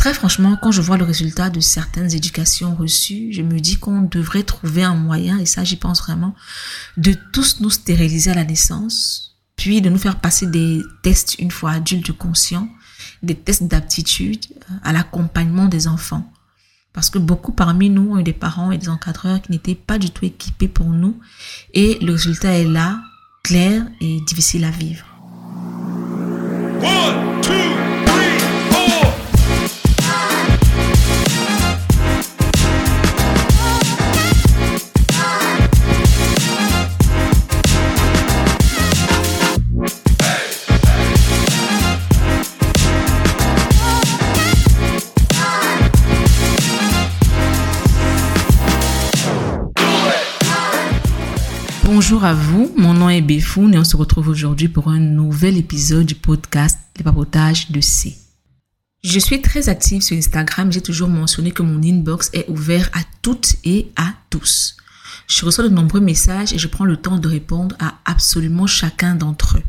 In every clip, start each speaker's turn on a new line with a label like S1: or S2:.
S1: Très franchement, quand je vois le résultat de certaines éducations reçues, je me dis qu'on devrait trouver un moyen, et ça j'y pense vraiment, de tous nous stériliser à la naissance, puis de nous faire passer des tests une fois adultes conscients, des tests d'aptitude euh, à l'accompagnement des enfants. Parce que beaucoup parmi nous ont eu des parents et des encadreurs qui n'étaient pas du tout équipés pour nous, et le résultat est là, clair et difficile à vivre. Bonjour à vous, mon nom est Béfoun et on se retrouve aujourd'hui pour un nouvel épisode du podcast Les papotages de C. Je suis très active sur Instagram, j'ai toujours mentionné que mon inbox est ouvert à toutes et à tous. Je reçois de nombreux messages et je prends le temps de répondre à absolument chacun d'entre eux.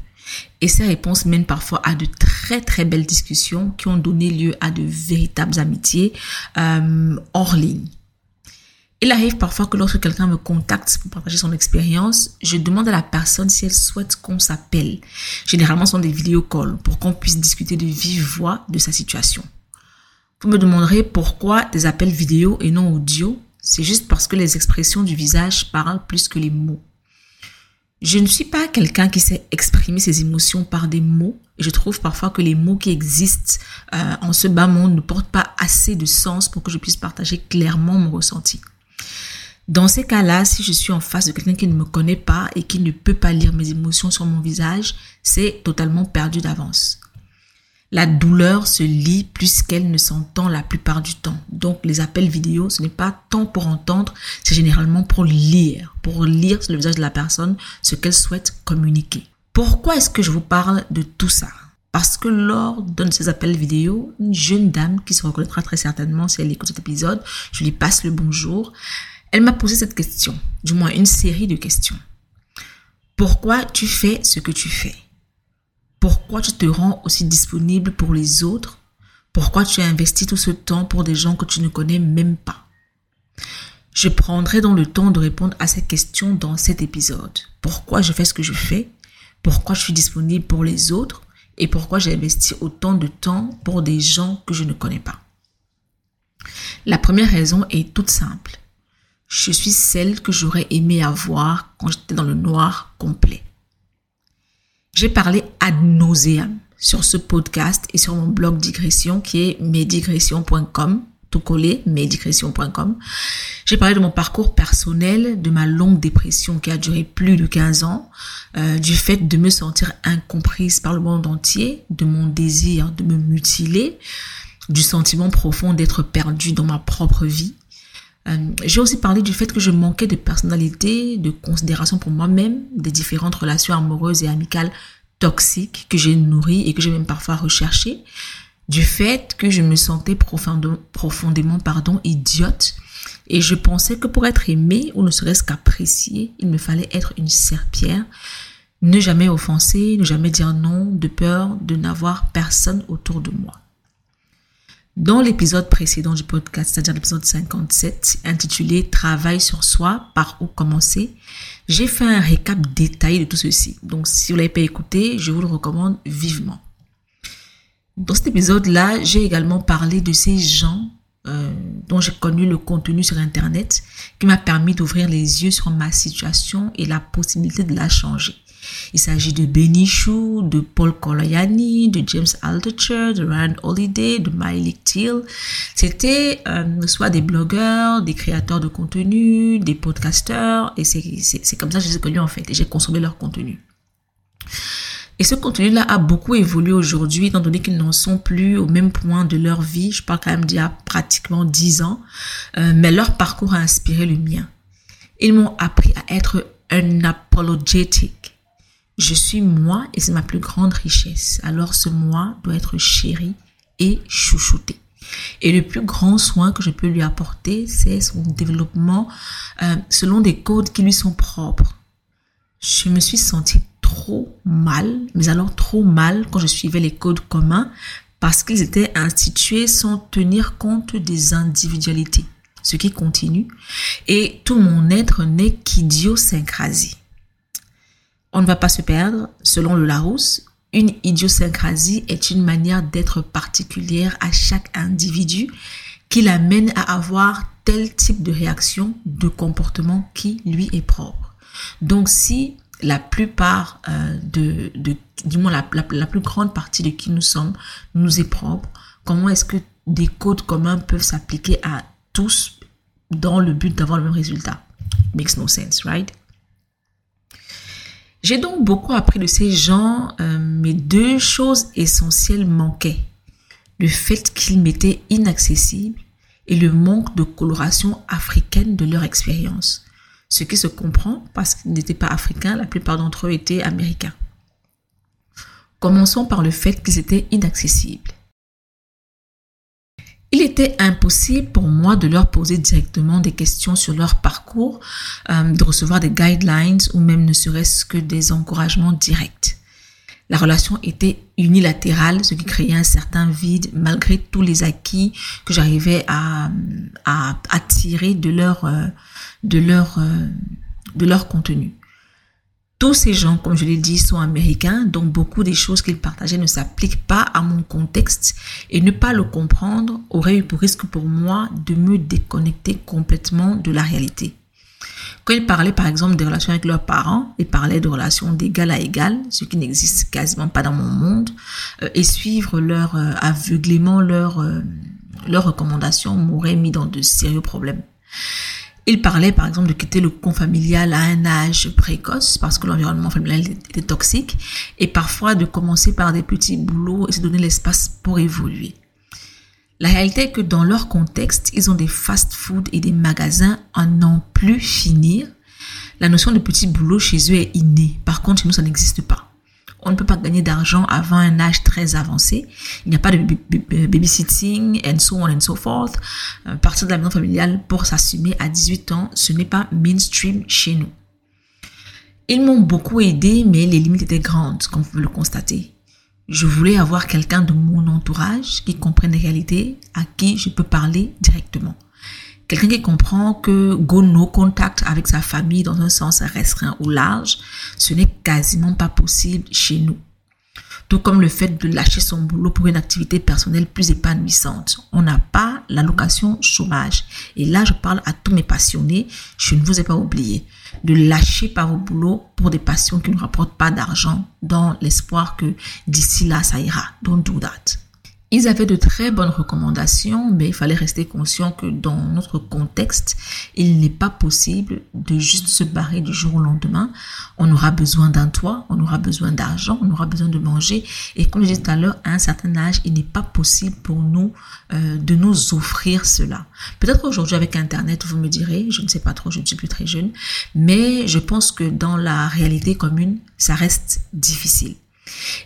S1: Et ces réponses mènent parfois à de très très belles discussions qui ont donné lieu à de véritables amitiés euh, hors ligne. Il arrive parfois que lorsque quelqu'un me contacte pour partager son expérience, je demande à la personne si elle souhaite qu'on s'appelle. Généralement, ce sont des vidéo calls pour qu'on puisse discuter de vive voix de sa situation. Vous me demanderez pourquoi des appels vidéo et non audio. C'est juste parce que les expressions du visage parlent plus que les mots. Je ne suis pas quelqu'un qui sait exprimer ses émotions par des mots. Et je trouve parfois que les mots qui existent euh, en ce bas monde ne portent pas assez de sens pour que je puisse partager clairement mon ressenti. Dans ces cas-là, si je suis en face de quelqu'un qui ne me connaît pas et qui ne peut pas lire mes émotions sur mon visage, c'est totalement perdu d'avance. La douleur se lit plus qu'elle ne s'entend la plupart du temps. Donc les appels vidéo, ce n'est pas tant pour entendre, c'est généralement pour lire, pour lire sur le visage de la personne ce qu'elle souhaite communiquer. Pourquoi est-ce que je vous parle de tout ça? Parce que lors d'un de ces appels vidéo, une jeune dame qui se reconnaîtra très certainement si elle écoute cet épisode, je lui passe le bonjour, elle m'a posé cette question, du moins une série de questions. Pourquoi tu fais ce que tu fais? Pourquoi tu te rends aussi disponible pour les autres? Pourquoi tu as investi tout ce temps pour des gens que tu ne connais même pas? Je prendrai donc le temps de répondre à ces questions dans cet épisode. Pourquoi je fais ce que je fais? Pourquoi je suis disponible pour les autres? Et pourquoi j'ai investi autant de temps pour des gens que je ne connais pas? La première raison est toute simple. Je suis celle que j'aurais aimé avoir quand j'étais dans le noir complet. J'ai parlé ad nauseam sur ce podcast et sur mon blog digression qui est medigression.com, tout. J'ai parlé de mon parcours personnel, de ma longue dépression qui a duré plus de 15 ans, euh, du fait de me sentir incomprise par le monde entier, de mon désir de me mutiler, du sentiment profond d'être perdue dans ma propre vie, euh, j'ai aussi parlé du fait que je manquais de personnalité, de considération pour moi-même, des différentes relations amoureuses et amicales toxiques que j'ai nourries et que j'ai même parfois recherchées, du fait que je me sentais profondément, pardon, idiote et je pensais que pour être aimée ou ne serait-ce qu'appréciée, il me fallait être une serpillère, ne jamais offenser, ne jamais dire non, de peur de n'avoir personne autour de moi. Dans l'épisode précédent du podcast, c'est-à-dire l'épisode 57, intitulé Travail sur soi, par où commencer, j'ai fait un récap détaillé de tout ceci. Donc, si vous l'avez pas écouté, je vous le recommande vivement. Dans cet épisode-là, j'ai également parlé de ces gens euh, dont j'ai connu le contenu sur Internet qui m'a permis d'ouvrir les yeux sur ma situation et la possibilité de la changer. Il s'agit de Benichou, de Paul Coloyani, de James Altucher, de Ryan Holiday, de Miley Teal. C'était euh, soit des blogueurs, des créateurs de contenu, des podcasteurs, et c'est comme ça que je les ai connus en fait, et j'ai consommé leur contenu. Et ce contenu-là a beaucoup évolué aujourd'hui, étant donné qu'ils n'en sont plus au même point de leur vie. Je parle quand même d'il y a pratiquement dix ans. Euh, mais leur parcours a inspiré le mien. Ils m'ont appris à être un apologétique. Je suis moi et c'est ma plus grande richesse. Alors ce moi doit être chéri et chouchouté. Et le plus grand soin que je peux lui apporter, c'est son développement euh, selon des codes qui lui sont propres. Je me suis sentie trop mal, mais alors trop mal quand je suivais les codes communs parce qu'ils étaient institués sans tenir compte des individualités, ce qui continue, et tout mon être n'est qu'idiosyncrasie. On ne va pas se perdre, selon le Larousse, une idiosyncrasie est une manière d'être particulière à chaque individu qui l'amène à avoir tel type de réaction, de comportement qui lui est propre. Donc si la plupart euh, de, du moins la, la, plus grande partie de qui nous sommes nous est propre, comment est-ce que des codes communs peuvent s'appliquer à tous dans le but d'avoir le même résultat? Makes no sense, right? J'ai donc beaucoup appris de ces gens, euh, mais deux choses essentielles manquaient. Le fait qu'ils m'étaient inaccessibles et le manque de coloration africaine de leur expérience. Ce qui se comprend parce qu'ils n'étaient pas africains, la plupart d'entre eux étaient américains. Commençons par le fait qu'ils étaient inaccessibles. Il était impossible pour moi de leur poser directement des questions sur leur parcours, euh, de recevoir des guidelines ou même ne serait-ce que des encouragements directs. La relation était unilatérale, ce qui créait un certain vide malgré tous les acquis que j'arrivais à, à, tirer de leur, euh, euh, de leur contenu. Tous ces gens, comme je l'ai dit, sont américains, donc beaucoup des choses qu'ils partageaient ne s'appliquent pas à mon contexte et ne pas le comprendre aurait eu pour risque pour moi de me déconnecter complètement de la réalité. Quand ils parlaient par exemple des relations avec leurs parents, ils parlaient de relations d'égal à égal, ce qui n'existe quasiment pas dans mon monde, euh, et suivre leur euh, aveuglément, leurs euh, recommandations m'aurait mis dans de sérieux problèmes. Il parlait par exemple de quitter le con familial à un âge précoce parce que l'environnement familial était toxique et parfois de commencer par des petits boulots et se donner l'espace pour évoluer. La réalité est que dans leur contexte, ils ont des fast-food et des magasins à n'en plus finir. La notion de petit boulot chez eux est innée. Par contre, chez nous, ça n'existe pas on ne peut pas gagner d'argent avant un âge très avancé. Il n'y a pas de babysitting and so on and so forth. Euh, partir de la maison familiale pour s'assumer à 18 ans, ce n'est pas mainstream chez nous. Ils m'ont beaucoup aidé, mais les limites étaient grandes, comme vous le constatez. Je voulais avoir quelqu'un de mon entourage qui comprenne les réalités, à qui je peux parler directement. Quelqu'un qui comprend que go no contact avec sa famille dans un sens restreint ou large, ce n'est quasiment pas possible chez nous. Tout comme le fait de lâcher son boulot pour une activité personnelle plus épanouissante. On n'a pas l'allocation chômage. Et là, je parle à tous mes passionnés. Je ne vous ai pas oublié de lâcher par vos boulot pour des passions qui ne rapportent pas d'argent dans l'espoir que d'ici là, ça ira. Don't do that. Ils avaient de très bonnes recommandations, mais il fallait rester conscient que dans notre contexte, il n'est pas possible de juste se barrer du jour au lendemain. On aura besoin d'un toit, on aura besoin d'argent, on aura besoin de manger. Et comme je disais tout à l'heure, à un certain âge, il n'est pas possible pour nous euh, de nous offrir cela. Peut-être aujourd'hui avec Internet, vous me direz, je ne sais pas trop, je ne suis plus très jeune, mais je pense que dans la réalité commune, ça reste difficile.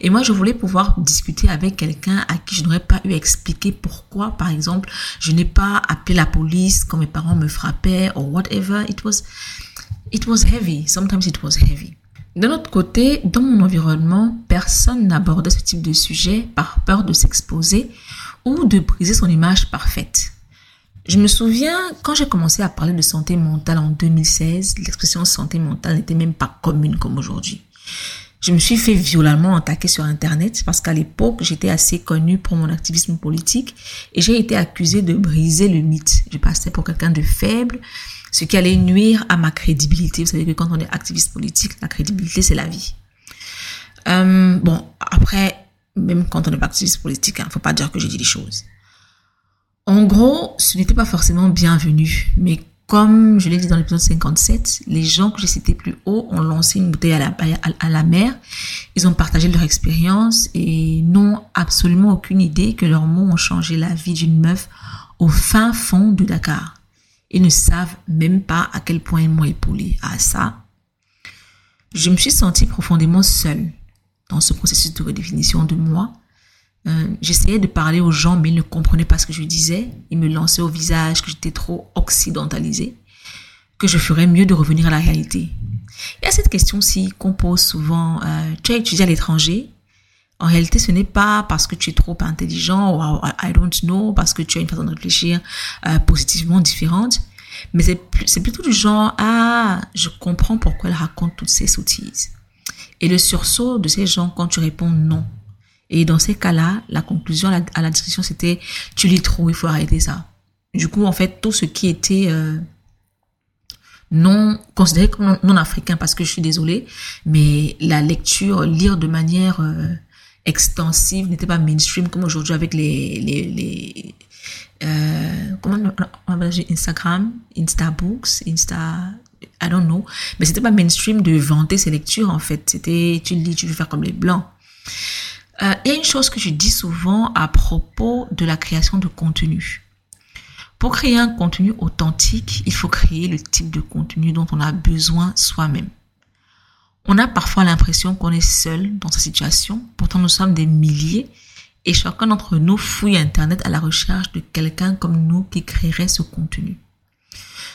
S1: Et moi, je voulais pouvoir discuter avec quelqu'un à qui je n'aurais pas eu à expliquer pourquoi, par exemple, je n'ai pas appelé la police quand mes parents me frappaient ou whatever. It was, it was heavy. Sometimes it was heavy. D'un autre côté, dans mon environnement, personne n'abordait ce type de sujet par peur de s'exposer ou de briser son image parfaite. Je me souviens, quand j'ai commencé à parler de santé mentale en 2016, l'expression santé mentale n'était même pas commune comme aujourd'hui. Je me suis fait violemment attaquer sur Internet parce qu'à l'époque, j'étais assez connue pour mon activisme politique et j'ai été accusée de briser le mythe. Je passais pour quelqu'un de faible, ce qui allait nuire à ma crédibilité. Vous savez que quand on est activiste politique, la crédibilité, c'est la vie. Euh, bon, après, même quand on est activiste politique, il hein, ne faut pas dire que j'ai dit des choses. En gros, ce n'était pas forcément bienvenu, mais comme je l'ai dit dans l'épisode 57, les gens que j'ai cités plus haut ont lancé une bouteille à la, mer. Ils ont partagé leur expérience et n'ont absolument aucune idée que leurs mots ont changé la vie d'une meuf au fin fond de Dakar. Ils ne savent même pas à quel point ils m'ont épaulé. À ça, je me suis sentie profondément seule dans ce processus de redéfinition de moi euh, j'essayais de parler aux gens, mais ils ne comprenaient pas ce que je disais. Ils me lançaient au visage que j'étais trop occidentalisée, que je ferais mieux de revenir à la réalité. Il y a cette question-ci qu'on pose souvent. Euh, tu as étudié à l'étranger En réalité, ce n'est pas parce que tu es trop intelligent ou I don't know, parce que tu as une façon de réfléchir euh, positivement différente, mais c'est plutôt du genre, ah, je comprends pourquoi elle raconte toutes ces sottises. Et le sursaut de ces gens quand tu réponds non. Et dans ces cas-là, la conclusion à la, discussion, c'était, tu lis trop, il faut arrêter ça. Du coup, en fait, tout ce qui était euh, non considéré comme non, africain, parce que je suis désolée, mais la lecture, lire de manière euh, extensive n'était pas mainstream comme aujourd'hui avec les, les, les euh, comment on dire Instagram, Instabooks, Insta, I don't know. Mais c'était pas mainstream de vanter ses lectures, en fait. C'était, tu lis, tu veux faire comme les blancs. Il y a une chose que je dis souvent à propos de la création de contenu. Pour créer un contenu authentique, il faut créer le type de contenu dont on a besoin soi-même. On a parfois l'impression qu'on est seul dans sa situation, pourtant nous sommes des milliers et chacun d'entre nous fouille Internet à la recherche de quelqu'un comme nous qui créerait ce contenu.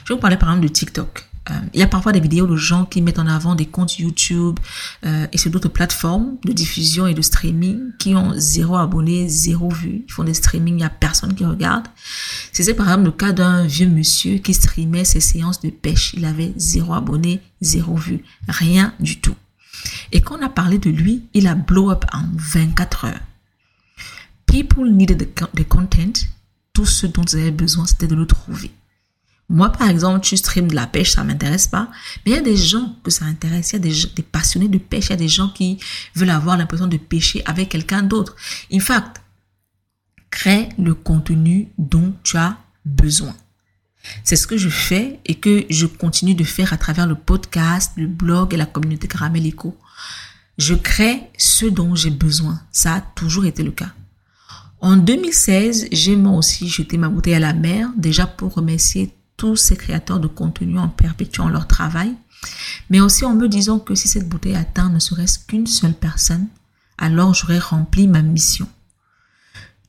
S1: Je vais vous parler par exemple de TikTok. Euh, il y a parfois des vidéos de gens qui mettent en avant des comptes YouTube euh, et sur d'autres plateformes de diffusion et de streaming qui ont zéro abonné, zéro vue. Ils font des streamings, il n'y a personne qui regarde. C'était par exemple le cas d'un vieux monsieur qui streamait ses séances de pêche. Il avait zéro abonné, zéro vue, rien du tout. Et quand on a parlé de lui, il a blow up en 24 heures. People needed the, content. Tout ce dont ils avaient besoin, c'était de le trouver. Moi, par exemple, tu stream de la pêche, ça m'intéresse pas. Mais il y a des gens que ça intéresse. Il y a des, passionnés de pêche. Il y a des gens qui veulent avoir l'impression de pêcher avec quelqu'un d'autre. In fact, crée le contenu dont tu as besoin. C'est ce que je fais et que je continue de faire à travers le podcast, le blog et la communauté Caramel Eco. Je crée ce dont j'ai besoin. Ça a toujours été le cas. En 2016, j'ai moi aussi jeté ma bouteille à la mer, déjà pour remercier tous ces créateurs de contenu en perpétuant leur travail, mais aussi en me disant que si cette bouteille atteint ne serait-ce qu'une seule personne, alors j'aurais rempli ma mission.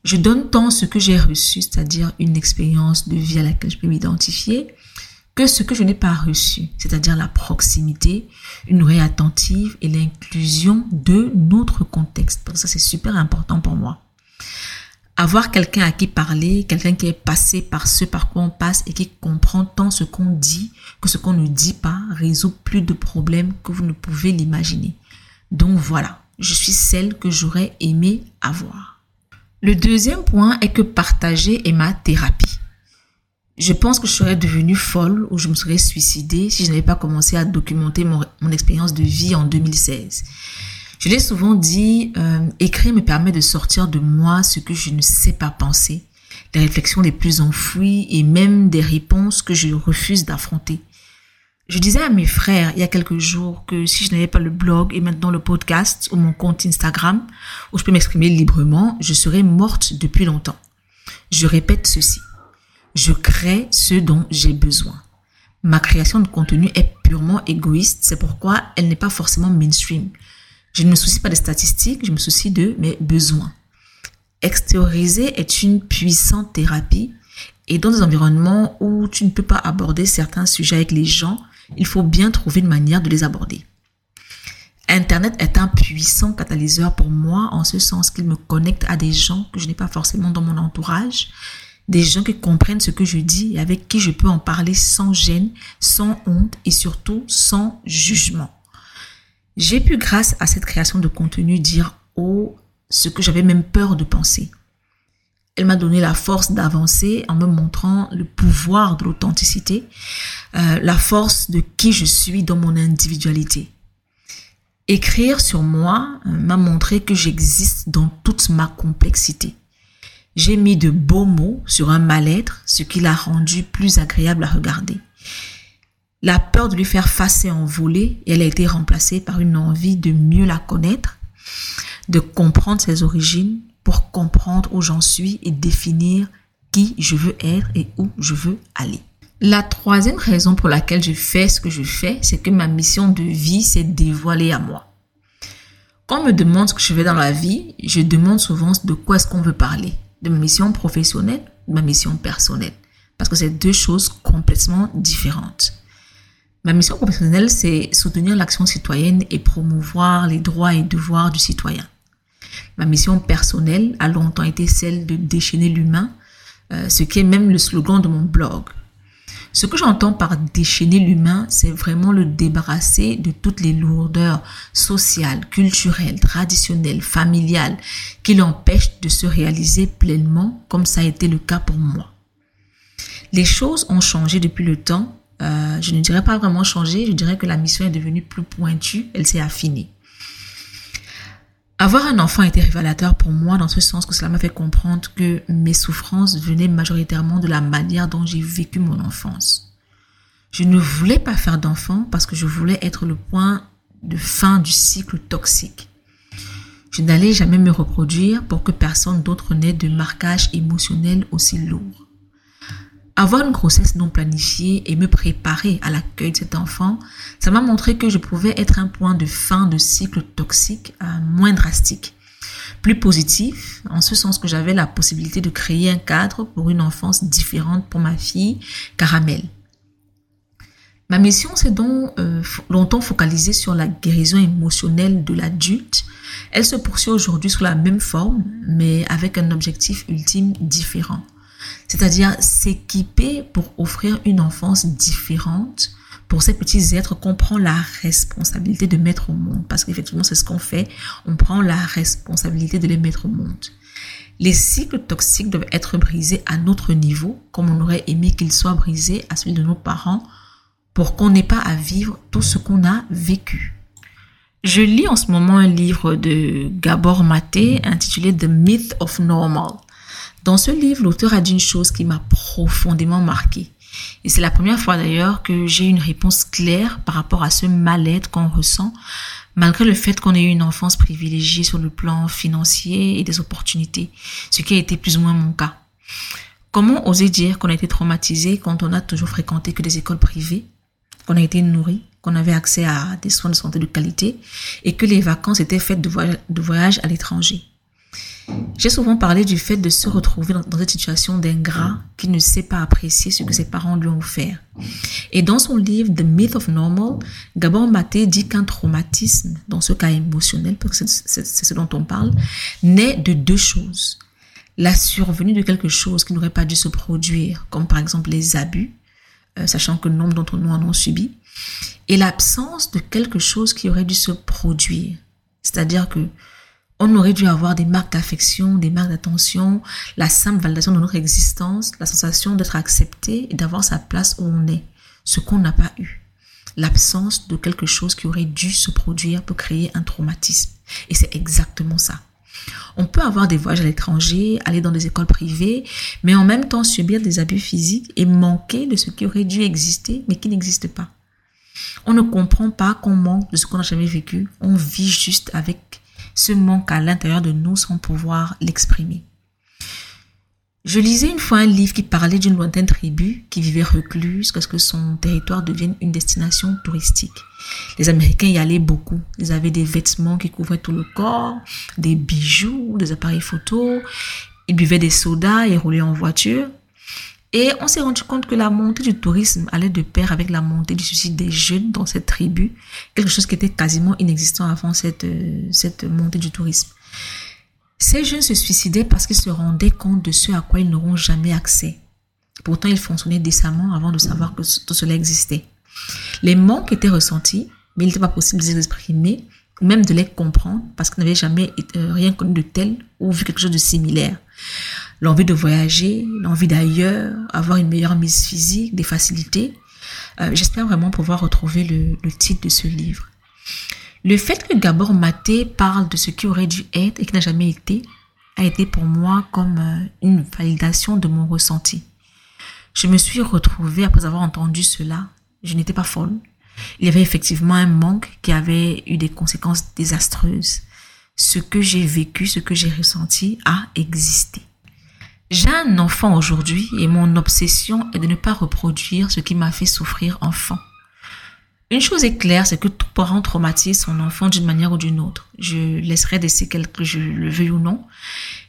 S1: Je donne tant ce que j'ai reçu, c'est-à-dire une expérience de vie à laquelle je peux m'identifier, que ce que je n'ai pas reçu, c'est-à-dire la proximité, une oreille attentive et l'inclusion de notre contexte. Ça, c'est super important pour moi avoir quelqu'un à qui parler, quelqu'un qui est passé par ce par quoi on passe et qui comprend tant ce qu'on dit que ce qu'on ne dit pas résout plus de problèmes que vous ne pouvez l'imaginer. Donc voilà, je suis celle que j'aurais aimé avoir. Le deuxième point est que partager est ma thérapie. Je pense que je serais devenue folle ou je me serais suicidée si je n'avais pas commencé à documenter mon, expérience de vie en 2016. Je l'ai souvent dit, euh, écrire me permet de sortir de moi ce que je ne sais pas penser, les réflexions les plus enfouies et même des réponses que je refuse d'affronter. Je disais à mes frères il y a quelques jours que si je n'avais pas le blog et maintenant le podcast ou mon compte Instagram où je peux m'exprimer librement, je serais morte depuis longtemps. Je répète ceci. Je crée ce dont j'ai besoin. Ma création de contenu est purement égoïste, c'est pourquoi elle n'est pas forcément mainstream. Je ne me soucie pas des statistiques, je me soucie de mes besoins. Extérioriser est une puissante thérapie et dans des environnements où tu ne peux pas aborder certains sujets avec les gens, il faut bien trouver une manière de les aborder. Internet est un puissant catalyseur pour moi en ce sens qu'il me connecte à des gens que je n'ai pas forcément dans mon entourage, des gens qui comprennent ce que je dis et avec qui je peux en parler sans gêne, sans honte et surtout sans jugement. J'ai pu, grâce à cette création de contenu, dire oh ce que j'avais même peur de penser. Elle m'a donné la force d'avancer en me montrant le pouvoir de l'authenticité, euh, la force de qui je suis dans mon individualité. Écrire sur moi euh, m'a montré que j'existe dans toute ma complexité. J'ai mis de beaux mots sur un mal-être, ce qui l'a rendu plus agréable à regarder. La peur de lui faire face est envolée et elle a été remplacée par une envie de mieux la connaître, de comprendre ses origines pour comprendre où j'en suis et définir qui je veux être et où je veux aller. La troisième raison pour laquelle je fais ce que je fais, c'est que ma mission de vie s'est dévoilée à moi. Quand on me demande ce que je fais dans la vie, je demande souvent de quoi est-ce qu'on veut parler. De ma mission professionnelle, de ma mission personnelle. Parce que c'est deux choses complètement différentes. Ma mission professionnelle, c'est soutenir l'action citoyenne et promouvoir les droits et devoirs du citoyen. Ma mission personnelle a longtemps été celle de déchaîner l'humain, euh, ce qui est même le slogan de mon blog. Ce que j'entends par déchaîner l'humain, c'est vraiment le débarrasser de toutes les lourdeurs sociales, culturelles, traditionnelles, familiales qui l'empêchent de se réaliser pleinement comme ça a été le cas pour moi. Les choses ont changé depuis le temps. Euh, je ne dirais pas vraiment changé, je dirais que la mission est devenue plus pointue, elle s'est affinée. Avoir un enfant était révélateur pour moi dans ce sens que cela m'a fait comprendre que mes souffrances venaient majoritairement de la manière dont j'ai vécu mon enfance. Je ne voulais pas faire d'enfant parce que je voulais être le point de fin du cycle toxique. Je n'allais jamais me reproduire pour que personne d'autre n'ait de marquage émotionnel aussi lourd. Avoir une grossesse non planifiée et me préparer à l'accueil de cet enfant, ça m'a montré que je pouvais être un point de fin de cycle toxique euh, moins drastique, plus positif, en ce sens que j'avais la possibilité de créer un cadre pour une enfance différente pour ma fille, Caramel. Ma mission s'est donc euh, longtemps focalisée sur la guérison émotionnelle de l'adulte. Elle se poursuit aujourd'hui sous la même forme, mais avec un objectif ultime différent c'est-à-dire s'équiper pour offrir une enfance différente pour ces petits êtres qu'on prend la responsabilité de mettre au monde. Parce qu'effectivement, c'est ce qu'on fait. On prend la responsabilité de les mettre au monde. Les cycles toxiques doivent être brisés à notre niveau, comme on aurait aimé qu'ils soient brisés à celui de nos parents, pour qu'on n'ait pas à vivre tout ce qu'on a vécu. Je lis en ce moment un livre de Gabor Maté intitulé The Myth of Normal. Dans ce livre, l'auteur a dit une chose qui m'a profondément marqué. Et c'est la première fois d'ailleurs que j'ai une réponse claire par rapport à ce mal-être qu'on ressent, malgré le fait qu'on ait eu une enfance privilégiée sur le plan financier et des opportunités, ce qui a été plus ou moins mon cas. Comment oser dire qu'on a été traumatisé quand on a toujours fréquenté que des écoles privées, qu'on a été nourri, qu'on avait accès à des soins de santé de qualité et que les vacances étaient faites de, voyage, de voyage à l'étranger? J'ai souvent parlé du fait de se retrouver dans, cette situation d'ingrat qui ne sait pas apprécier ce que ses parents lui ont offert. Et dans son livre The Myth of Normal, Gabor Maté dit qu'un traumatisme, dans ce cas émotionnel, parce que c'est ce dont on parle, naît de deux choses. La survenue de quelque chose qui n'aurait pas dû se produire, comme par exemple les abus, euh, sachant que nombre d'entre nous en ont subi, et l'absence de quelque chose qui aurait dû se produire. C'est-à-dire que on aurait dû avoir des marques d'affection, des marques d'attention, la simple validation de notre existence, la sensation d'être accepté et d'avoir sa place où on est, ce qu'on n'a pas eu. L'absence de quelque chose qui aurait dû se produire pour créer un traumatisme. Et c'est exactement ça. On peut avoir des voyages à l'étranger, aller dans des écoles privées, mais en même temps subir des abus physiques et manquer de ce qui aurait dû exister, mais qui n'existe pas. On ne comprend pas qu'on manque de ce qu'on n'a jamais vécu. On vit juste avec ce manque à l'intérieur de nous sans pouvoir l'exprimer. Je lisais une fois un livre qui parlait d'une lointaine tribu qui vivait recluse parce que son territoire devienne une destination touristique. Les Américains y allaient beaucoup. Ils avaient des vêtements qui couvraient tout le corps, des bijoux, des appareils photos. Ils buvaient des sodas et roulaient en voiture. Et on s'est rendu compte que la montée du tourisme allait de pair avec la montée du suicide des jeunes dans cette tribu, quelque chose qui était quasiment inexistant avant cette, euh, cette montée du tourisme. Ces jeunes se suicidaient parce qu'ils se rendaient compte de ce à quoi ils n'auront jamais accès. Pourtant, ils fonctionnaient décemment avant de savoir que tout cela existait. Les manques étaient ressentis, mais il n'était pas possible de les exprimer, même de les comprendre, parce qu'ils n'avaient jamais euh, rien connu de tel ou vu quelque chose de similaire l'envie de voyager, l'envie d'ailleurs, avoir une meilleure mise physique, des facilités. Euh, j'espère vraiment pouvoir retrouver le, titre de ce livre. Le fait que Gabor Maté parle de ce qui aurait dû être et qui n'a jamais été, a été pour moi comme euh, une validation de mon ressenti. Je me suis retrouvée après avoir entendu cela. Je n'étais pas folle. Il y avait effectivement un manque qui avait eu des conséquences désastreuses. Ce que j'ai vécu, ce que j'ai ressenti a existé. J'ai un enfant aujourd'hui et mon obsession est de ne pas reproduire ce qui m'a fait souffrir enfant. Une chose est claire, c'est que tout parent traumatise son enfant d'une manière ou d'une autre. Je laisserai des séquelles que je le veuille ou non.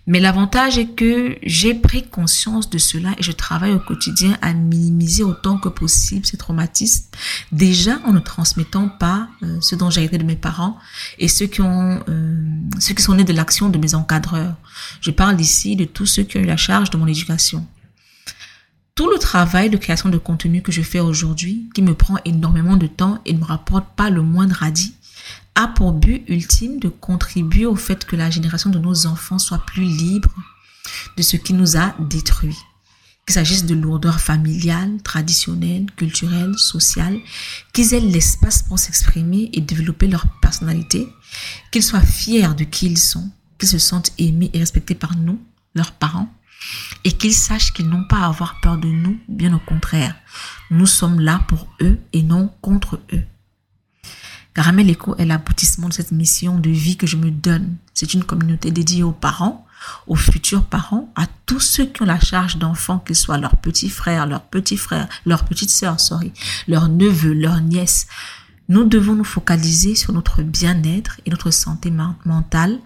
S1: Mais l'avantage est que j'ai pris conscience de cela et je travaille au quotidien à minimiser autant que possible ces traumatismes. Déjà en ne transmettant pas euh, ce dont j'ai été de mes parents et ceux qui ont, euh, ceux qui sont nés de l'action de mes encadreurs. Je parle ici de tous ceux qui ont eu la charge de mon éducation. Tout le travail de création de contenu que je fais aujourd'hui, qui me prend énormément de temps et ne me rapporte pas le moindre radis, a pour but ultime de contribuer au fait que la génération de nos enfants soit plus libre de ce qui nous a détruits. Qu'il s'agisse de lourdeur familiale, traditionnelle, culturelle, sociale, qu'ils aient l'espace pour s'exprimer et développer leur personnalité, qu'ils soient fiers de qui ils sont, qu'ils se sentent aimés et respectés par nous, leurs parents, et qu'ils sachent qu'ils n'ont pas à avoir peur de nous, bien au contraire. Nous sommes là pour eux et non contre eux. Caramel Echo est l'aboutissement de cette mission de vie que je me donne. C'est une communauté dédiée aux parents, aux futurs parents, à tous ceux qui ont la charge d'enfants, qu'ils soient leurs petits frères, leurs petites sœurs, leurs neveux, leurs nièces. Nous devons nous focaliser sur notre bien-être et notre santé mentale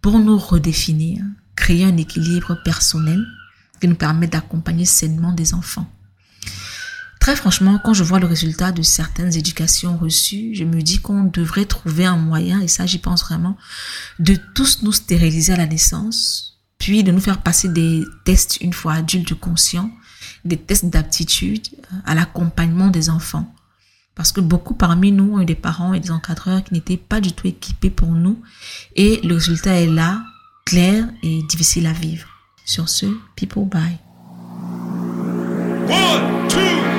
S1: pour nous redéfinir, créer un équilibre personnel qui nous permet d'accompagner sainement des enfants. Très franchement, quand je vois le résultat de certaines éducations reçues, je me dis qu'on devrait trouver un moyen, et ça j'y pense vraiment, de tous nous stériliser à la naissance, puis de nous faire passer des tests une fois adultes conscients, des tests d'aptitude euh, à l'accompagnement des enfants. Parce que beaucoup parmi nous ont eu des parents et des encadreurs qui n'étaient pas du tout équipés pour nous, et le résultat est là, claire et difficile à vivre. Sur ce, people bye. One, two.